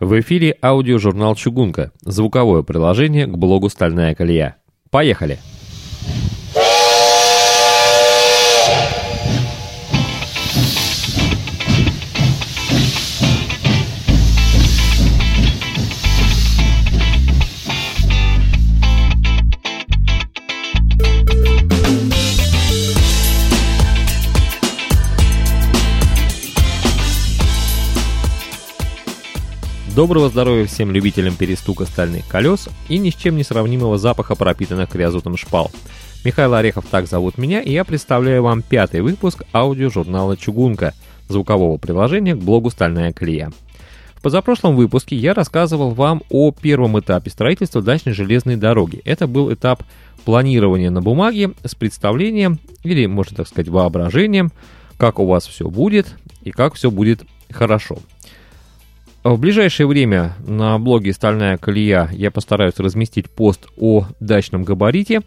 В эфире аудиожурнал «Чугунка» – звуковое приложение к блогу «Стальная колея». Поехали! Доброго здоровья всем любителям перестука стальных колес и ни с чем не сравнимого запаха пропитанных криозотом шпал. Михаил Орехов так зовут меня, и я представляю вам пятый выпуск аудиожурнала «Чугунка» звукового приложения к блогу «Стальная колея». В позапрошлом выпуске я рассказывал вам о первом этапе строительства дачной железной дороги. Это был этап планирования на бумаге с представлением, или, можно так сказать, воображением, как у вас все будет и как все будет хорошо. В ближайшее время на блоге «Стальная колея» я постараюсь разместить пост о дачном габарите,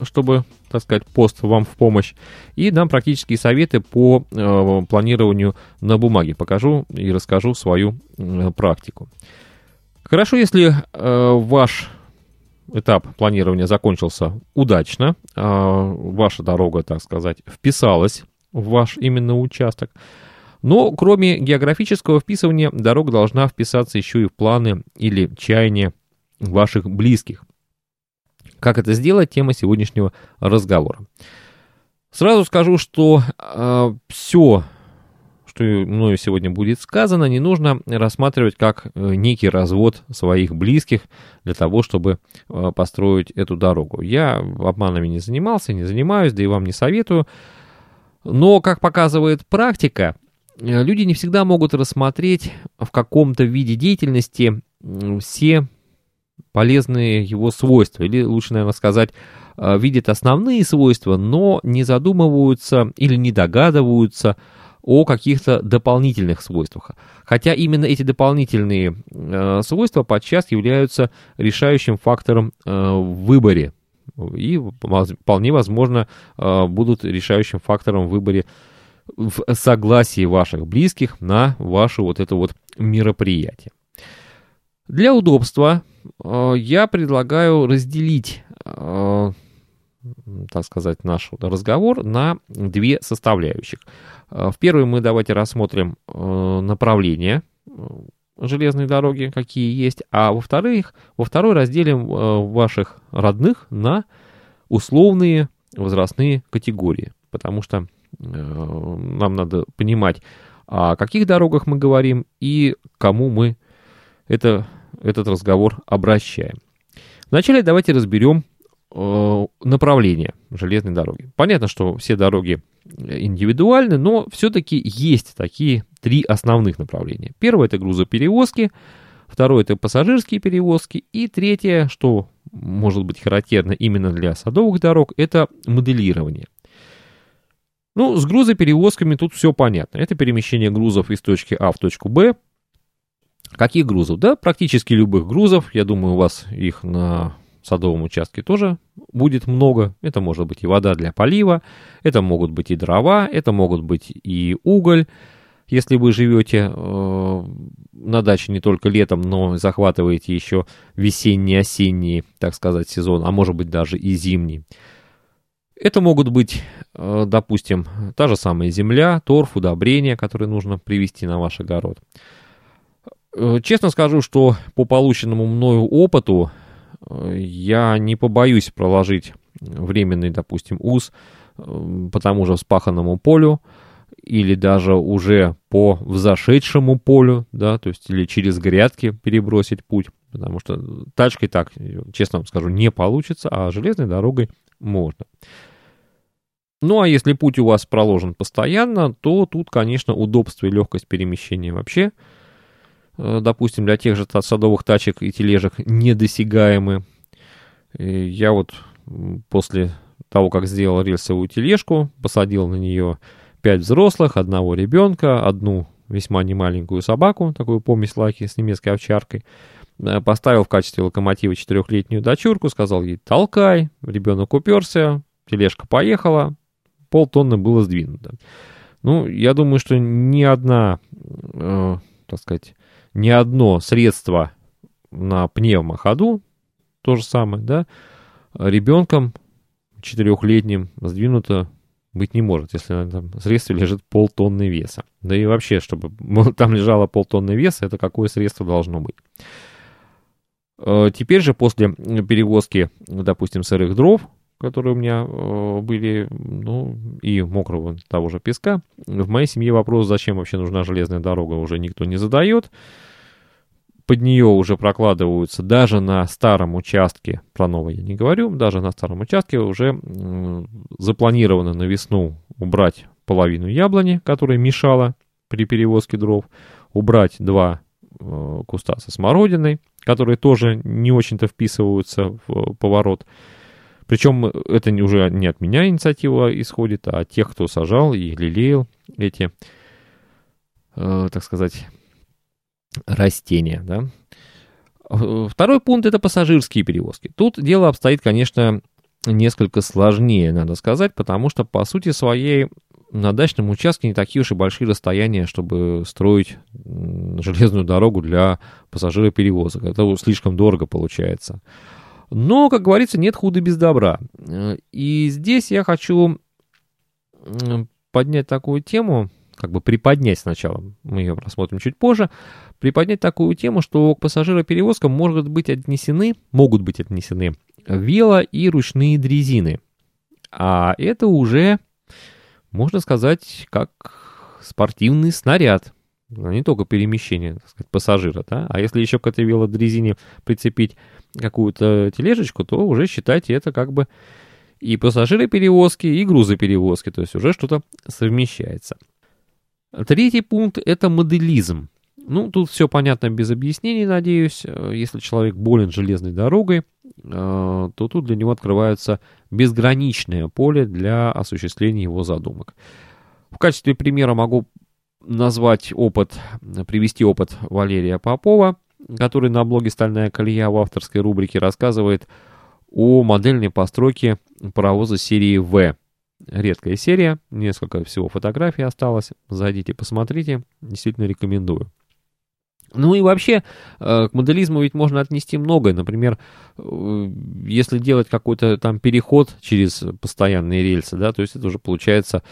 чтобы, так сказать, пост вам в помощь, и дам практические советы по э, планированию на бумаге. Покажу и расскажу свою э, практику. Хорошо, если э, ваш этап планирования закончился удачно, э, ваша дорога, так сказать, вписалась в ваш именно участок, но кроме географического вписывания, дорога должна вписаться еще и в планы или чаяния ваших близких. Как это сделать, тема сегодняшнего разговора. Сразу скажу, что э, все, что мною сегодня будет сказано, не нужно рассматривать как э, некий развод своих близких для того, чтобы э, построить эту дорогу. Я обманами не занимался, не занимаюсь, да и вам не советую. Но, как показывает практика, люди не всегда могут рассмотреть в каком-то виде деятельности все полезные его свойства, или лучше, наверное, сказать, э, видят основные свойства, но не задумываются или не догадываются о каких-то дополнительных свойствах. Хотя именно эти дополнительные э, свойства подчас являются решающим фактором в выборе и вполне возможно будут решающим фактором в выборе в согласии ваших близких на ваше вот это вот мероприятие. Для удобства э, я предлагаю разделить, э, так сказать, наш разговор на две составляющих. Э, в первой мы давайте рассмотрим э, направления э, железной дороги, какие есть, а во-вторых, во второй разделим э, ваших родных на условные возрастные категории, потому что нам надо понимать, о каких дорогах мы говорим и кому мы это, этот разговор обращаем. Вначале давайте разберем э, направление железной дороги. Понятно, что все дороги индивидуальны, но все-таки есть такие три основных направления. Первое это грузоперевозки, второе это пассажирские перевозки, и третье, что может быть характерно именно для садовых дорог, это моделирование. Ну, с грузоперевозками тут все понятно. Это перемещение грузов из точки А в точку Б. Каких грузов? Да, практически любых грузов. Я думаю, у вас их на садовом участке тоже будет много. Это может быть и вода для полива, это могут быть и дрова, это могут быть и уголь. Если вы живете э, на даче не только летом, но захватываете еще весенний, осенний, так сказать, сезон, а может быть даже и зимний. Это могут быть, э, допустим, та же самая земля, торф, удобрения, которые нужно привести на ваш огород. Э, честно скажу, что по полученному мною опыту э, я не побоюсь проложить временный, допустим, УЗ по тому же вспаханному полю, или даже уже по взошедшему полю, да, то есть или через грядки перебросить путь, потому что тачкой так, честно вам скажу, не получится, а железной дорогой можно. Ну а если путь у вас проложен постоянно, то тут, конечно, удобство и легкость перемещения вообще, э, допустим, для тех же садовых тачек и тележек недосягаемы. Я вот после того, как сделал рельсовую тележку, посадил на нее пять взрослых, одного ребенка, одну весьма немаленькую собаку, такую помесь лаки с немецкой овчаркой, э, поставил в качестве локомотива четырехлетнюю дочурку, сказал ей «толкай», ребенок уперся, тележка поехала, полтонны было сдвинуто. Ну, я думаю, что ни одна, э, так сказать, ни одно средство на пневмоходу, то же самое, да, ребенком четырехлетним сдвинуто быть не может, если на этом средстве лежит полтонны веса. Да и вообще, чтобы там лежало полтонны веса, это какое средство должно быть. Э, теперь же после перевозки, допустим, сырых дров, которые у меня э, были, ну, и мокрого того же песка, в моей семье вопрос, зачем вообще нужна железная дорога, уже никто не задает под нее уже прокладываются даже на старом участке, про новое я не говорю, даже на старом участке уже запланировано на весну убрать половину яблони, которая мешала при перевозке дров, убрать два э, куста со смородиной, которые тоже не очень-то вписываются в поворот. Причем это уже не от меня инициатива исходит, а от тех, кто сажал и лелеял эти, э, так сказать, растения. Да? Второй пункт – это пассажирские перевозки. Тут дело обстоит, конечно, несколько сложнее, надо сказать, потому что, по сути своей, на дачном участке не такие уж и большие расстояния, чтобы строить железную дорогу для пассажироперевозок. Это слишком дорого получается. Но, как говорится, нет худа без добра. И здесь я хочу поднять такую тему, как бы приподнять сначала, мы ее рассмотрим чуть позже, приподнять такую тему, что к пассажироперевозкам могут быть отнесены, могут быть отнесены вело и ручные дрезины. А это уже, можно сказать, как спортивный снаряд. Не только перемещение, так сказать, пассажира, да? А если еще к этой велодрезине прицепить какую-то тележечку, то уже считайте это как бы и пассажироперевозки, и грузоперевозки, то есть уже что-то совмещается. Третий пункт – это моделизм. Ну, тут все понятно без объяснений, надеюсь. Если человек болен железной дорогой, э, то тут для него открывается безграничное поле для осуществления его задумок. В качестве примера могу назвать опыт, привести опыт Валерия Попова, который на блоге «Стальная колея» в авторской рубрике рассказывает о модельной постройке паровоза серии «В», редкая серия, несколько всего фотографий осталось, зайдите, посмотрите, действительно рекомендую. Ну и вообще, э, к моделизму ведь можно отнести многое. Например, э, если делать какой-то там переход через постоянные рельсы, да, то есть это уже получается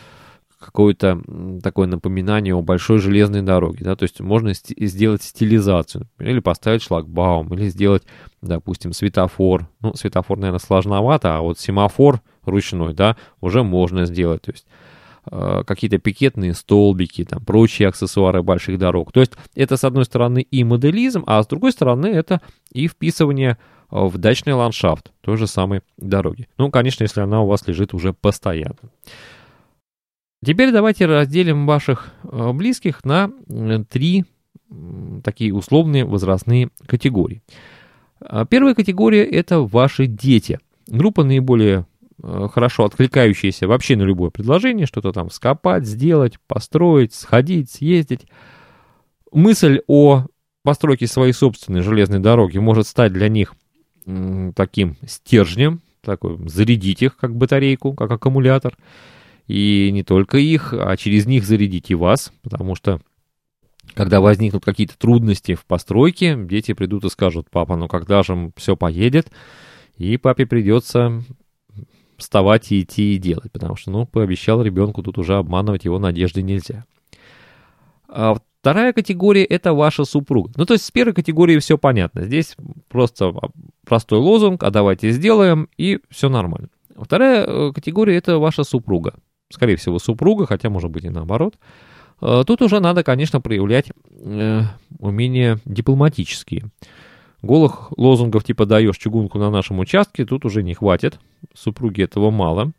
какое-то такое напоминание о большой железной дороге, да, то есть можно сделать стилизацию, или поставить шлагбаум, или сделать, допустим, светофор. Ну, светофор, наверное, сложновато, а вот семафор ручной, да, уже можно сделать, то есть э, какие-то пикетные столбики, там, прочие аксессуары больших дорог. То есть это, с одной стороны, и моделизм, а с другой стороны, это и вписывание в дачный ландшафт той же самой дороги. Ну, конечно, если она у вас лежит уже постоянно. Теперь давайте разделим ваших э, близких на три такие условные возрастные категории. А, первая категория – это ваши дети. Группа наиболее э, хорошо откликающаяся вообще на любое предложение, что-то там скопать, сделать, построить, сходить, съездить. Мысль о постройке своей собственной железной дороги может стать для них таким стержнем, такой, зарядить их как батарейку, как аккумулятор – и не только их, а через них зарядить и вас, потому что когда возникнут какие-то трудности в постройке, дети придут и скажут, папа, ну когда же все поедет? И папе придется вставать и идти и делать, потому что, ну, пообещал ребенку, тут уже обманывать его надежды нельзя. А вторая категория – это ваша супруга. Ну, то есть с первой категорией все понятно. Здесь просто простой лозунг, а давайте сделаем, и все нормально. Вторая э, категория – это ваша супруга скорее всего, супруга, хотя может быть и наоборот. Э, тут уже надо, конечно, проявлять э, умения дипломатические. Голых лозунгов типа «даешь чугунку на нашем участке» тут уже не хватит. Супруги этого мало.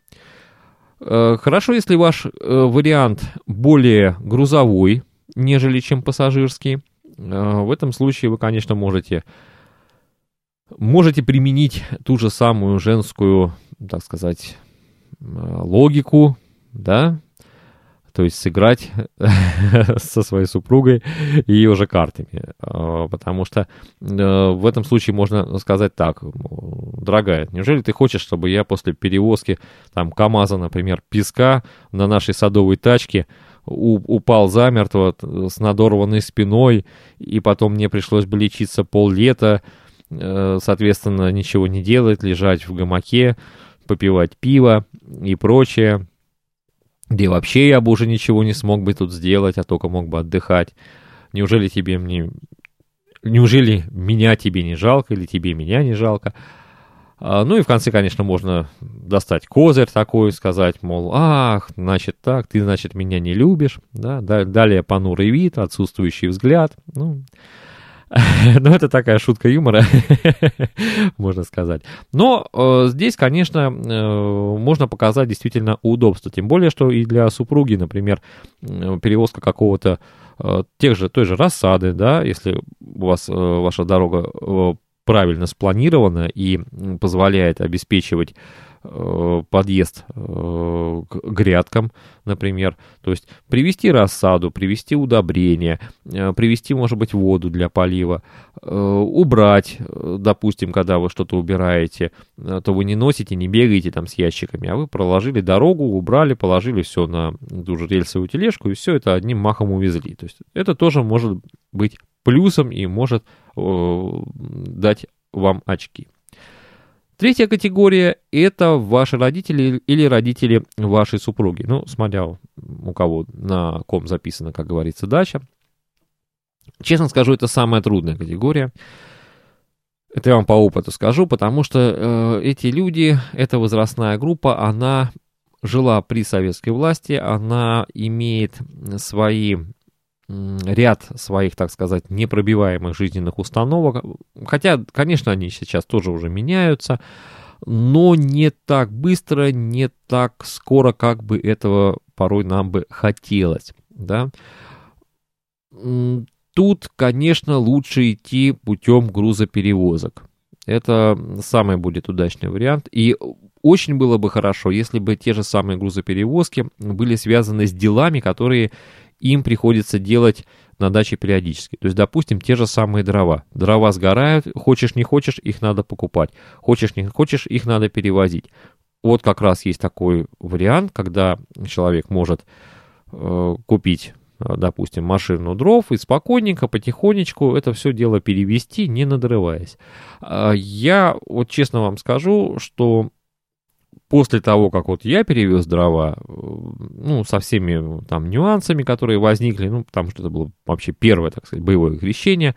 Э, хорошо, если ваш вариант более грузовой, нежели чем пассажирский. В этом случае вы, конечно, можете, можете применить ту же самую женскую, так сказать, логику, да, то есть сыграть со своей супругой и ее же картами. А, потому что э, в этом случае можно сказать так, дорогая, неужели ты хочешь, чтобы я после перевозки там КАМАЗа, например, песка на нашей садовой тачке упал замертво с надорванной спиной, и потом мне пришлось бы лечиться поллета, э, соответственно, ничего не делать, лежать в гамаке, попивать пиво и прочее, где вообще я бы уже ничего не смог бы тут сделать, а только мог бы отдыхать. Неужели тебе мне... Неужели меня тебе не жалко или тебе меня не жалко? А, ну и в конце, конечно, можно достать козырь такой, сказать, мол, ах, значит так, ты, значит, меня не любишь, да, далее понурый вид, отсутствующий взгляд, ну, ну, это такая шутка юмора, можно сказать. Но э, здесь, конечно, э, можно показать действительно удобство. Тем более, что и для супруги, например, э, перевозка какого-то э, тех же, той же рассады, да, если у вас э, ваша дорога э, правильно спланирована и позволяет обеспечивать подъезд э, к грядкам, например. То есть привести рассаду, привести удобрения, э, привести, может быть, воду для полива, убрать, допустим, когда вы что-то убираете, то вы не носите, не бегаете там с ящиками, а вы проложили дорогу, убрали, положили все на ту же рельсовую тележку и все это одним махом увезли. То есть это тоже может быть плюсом и может э, дать вам очки. Третья категория – это ваши родители или родители вашей супруги. Ну, смотря у кого на ком записана, как говорится, дача. Честно скажу, это самая трудная категория. Это я вам по опыту скажу, потому что э, эти люди, эта возрастная группа, она жила при советской власти, она имеет свои ряд своих, так сказать, непробиваемых жизненных установок. Хотя, конечно, они сейчас тоже уже меняются, но не так быстро, не так скоро, как бы этого порой нам бы хотелось. Да? Тут, конечно, лучше идти путем грузоперевозок. Это самый будет удачный вариант. И очень было бы хорошо, если бы те же самые грузоперевозки были связаны с делами, которые им приходится делать на даче периодически. То есть, допустим, те же самые дрова. Дрова сгорают, хочешь не хочешь, их надо покупать. Хочешь не хочешь, их надо перевозить. Вот как раз есть такой вариант, когда человек может э, купить, э, допустим, машину дров и спокойненько, потихонечку это все дело перевести, не надрываясь. Э, я вот честно вам скажу, что после того, как вот я перевез дрова, э, ну, со всеми там нюансами, которые возникли, ну, потому что это было вообще первое, так сказать, боевое крещение,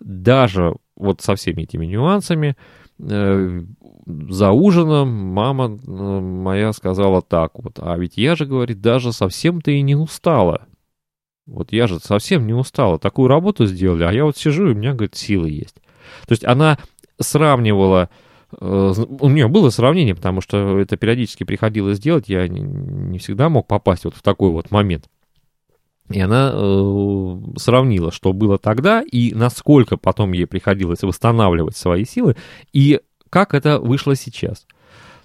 даже вот со всеми этими нюансами, э, за ужином мама э, моя сказала так вот, а ведь я же, говорит, даже совсем-то и не устала. Вот я же совсем не устала, такую работу сделали, а я вот сижу, и у меня, говорит, силы есть. То есть она сравнивала Э, у нее было сравнение, потому что это периодически приходилось делать, я не всегда мог попасть вот в такой вот момент. И она э, сравнила, что было тогда и насколько потом ей приходилось восстанавливать свои силы, и как это вышло сейчас.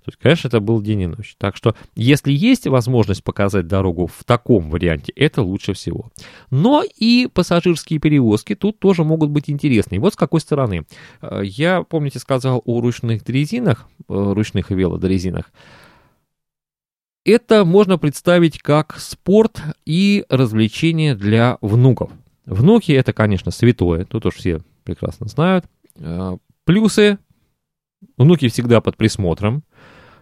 То есть, конечно, это был день и ночь. Так что, если есть возможность показать дорогу в таком варианте, это лучше всего. Но и пассажирские перевозки тут тоже могут быть интересны. вот с какой стороны. Э, я, помните, сказал о ручных дрезинах, э, ручных велодрезинах. Это можно представить как спорт и развлечение для внуков. Внуки это, конечно, святое, тут уж все прекрасно знают. Э, плюсы. Внуки всегда под присмотром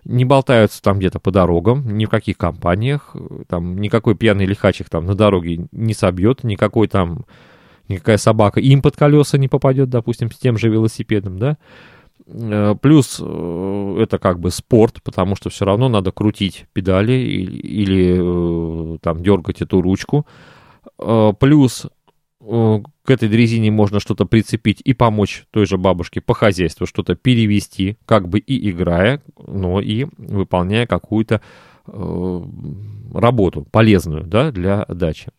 не болтаются там где-то по дорогам, ни в каких компаниях, там никакой пьяный лихач их там на дороге не собьет, никакой там, никакая собака им под колеса не попадет, допустим, с тем же велосипедом, да. Э, плюс э, это как бы спорт, потому что все равно надо крутить педали или, или э, там дергать эту ручку. Плюс к этой дрезине можно что-то прицепить и помочь той же бабушке по хозяйству, что-то перевести, как бы и играя, но и выполняя какую-то э, работу полезную да, для дачи.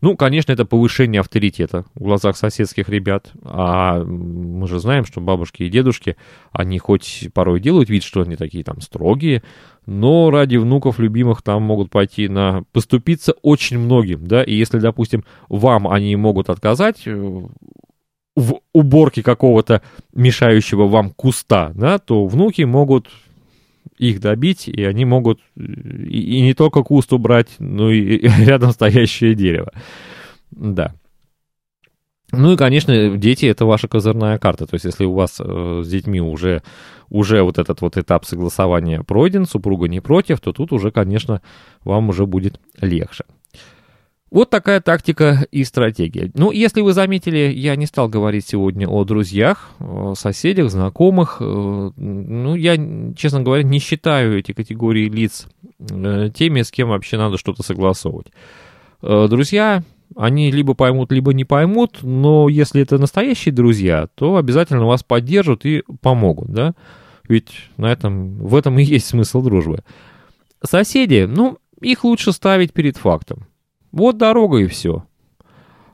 Ну, конечно, это повышение авторитета в глазах соседских ребят. А мы же знаем, что бабушки и дедушки, они хоть порой делают вид, что они такие там строгие, но ради внуков любимых там могут пойти на поступиться очень многим, да, и если, допустим, вам они могут отказать э, в уборке какого-то мешающего вам куста, да, то внуки могут их добить, и они могут и, и не только куст убрать, но и, и рядом стоящее дерево. Да. Ну и, конечно, дети — это ваша козырная карта. То есть, если у вас э, с детьми уже, уже вот этот вот этап согласования пройден, супруга не против, то тут уже, конечно, вам уже будет легче. Вот такая тактика и стратегия. Ну, если вы заметили, я не стал говорить сегодня о друзьях, соседях, знакомых. Э, ну, я, честно говоря, не считаю эти категории лиц э, теми, с кем вообще надо что-то согласовывать. Э, друзья, они либо поймут, либо не поймут, но если это настоящие друзья, то обязательно вас поддержат и помогут, да? Ведь на этом, в этом и есть смысл дружбы. Соседи, ну, их лучше ставить перед фактом. Вот дорога и все.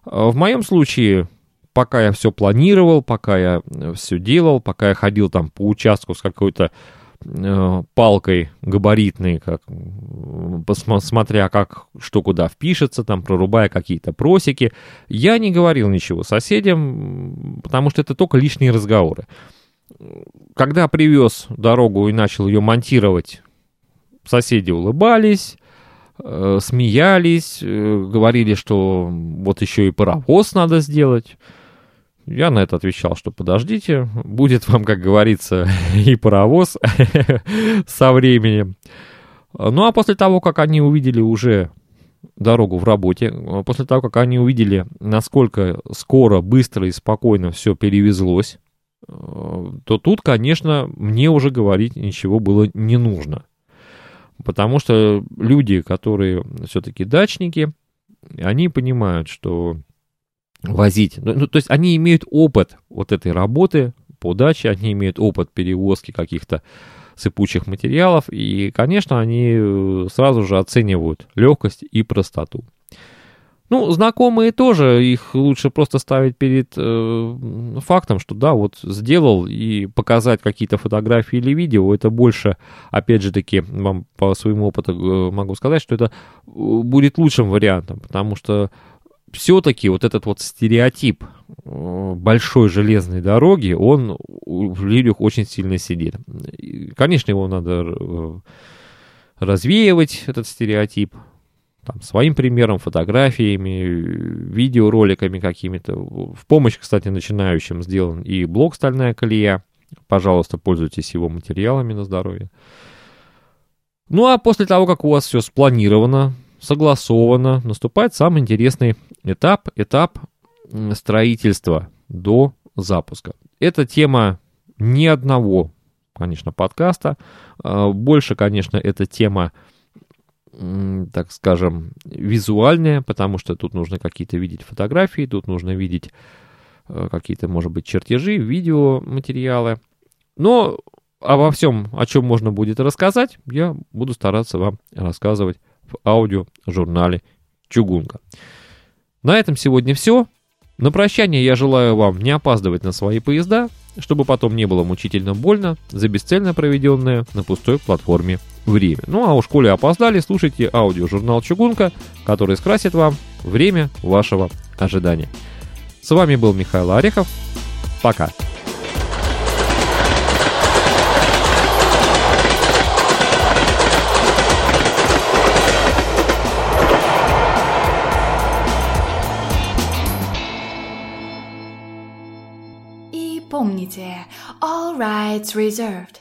А в моем случае, пока я все планировал, пока я э, все делал, пока я ходил там по участку с какой-то э, палкой габаритной, как, посмотря как что куда впишется, там прорубая какие-то просеки, я не говорил ничего соседям, потому что это только лишние разговоры. Когда привез дорогу и начал ее монтировать, соседи улыбались, смеялись, э, говорили, что вот еще и паровоз надо сделать. Я на это отвечал, что подождите, будет вам, как говорится, и паровоз со временем. Ну а после того, как они увидели уже дорогу в работе, после того, как они увидели, насколько скоро, быстро и спокойно все перевезлось, э, то тут, конечно, мне уже говорить ничего было не нужно. Потому что люди, которые все-таки дачники, они понимают, что возить, ну, ну, то есть они имеют опыт вот этой работы по даче, они имеют опыт перевозки каких-то сыпучих материалов, и, конечно, они сразу же оценивают легкость и простоту. Ну, знакомые тоже, их лучше просто ставить перед э, фактом, что да, вот сделал и показать какие-то фотографии или видео, это больше, опять же таки, вам по своему опыту э, могу сказать, что это э, будет лучшим вариантом, потому что все-таки вот этот вот стереотип э, большой железной дороги, он в людях очень сильно сидит. Конечно, его надо развеивать, этот стереотип, там, своим примером, фотографиями, видеороликами какими-то. В помощь, кстати, начинающим сделан и блог «Стальная колея». Пожалуйста, пользуйтесь его материалами на здоровье. Ну а после того, как у вас все спланировано, согласовано, наступает самый интересный этап, этап строительства до запуска. Это тема ни одного, конечно, подкаста. А, больше, конечно, это тема так скажем, визуальное, потому что тут нужно какие-то видеть фотографии, тут нужно видеть э, какие-то, может быть, чертежи, видеоматериалы. Но обо всем, о чем можно будет рассказать, я буду стараться вам рассказывать в аудиожурнале «Чугунка». На этом сегодня все. На прощание я желаю вам не опаздывать на свои поезда, чтобы потом не было мучительно больно за бесцельно проведенное на пустой платформе время. Ну а у школе опоздали, слушайте аудиожурнал «Чугунка», который скрасит вам время вашего ожидания. С вами был Михаил Орехов. Пока. All rights reserved.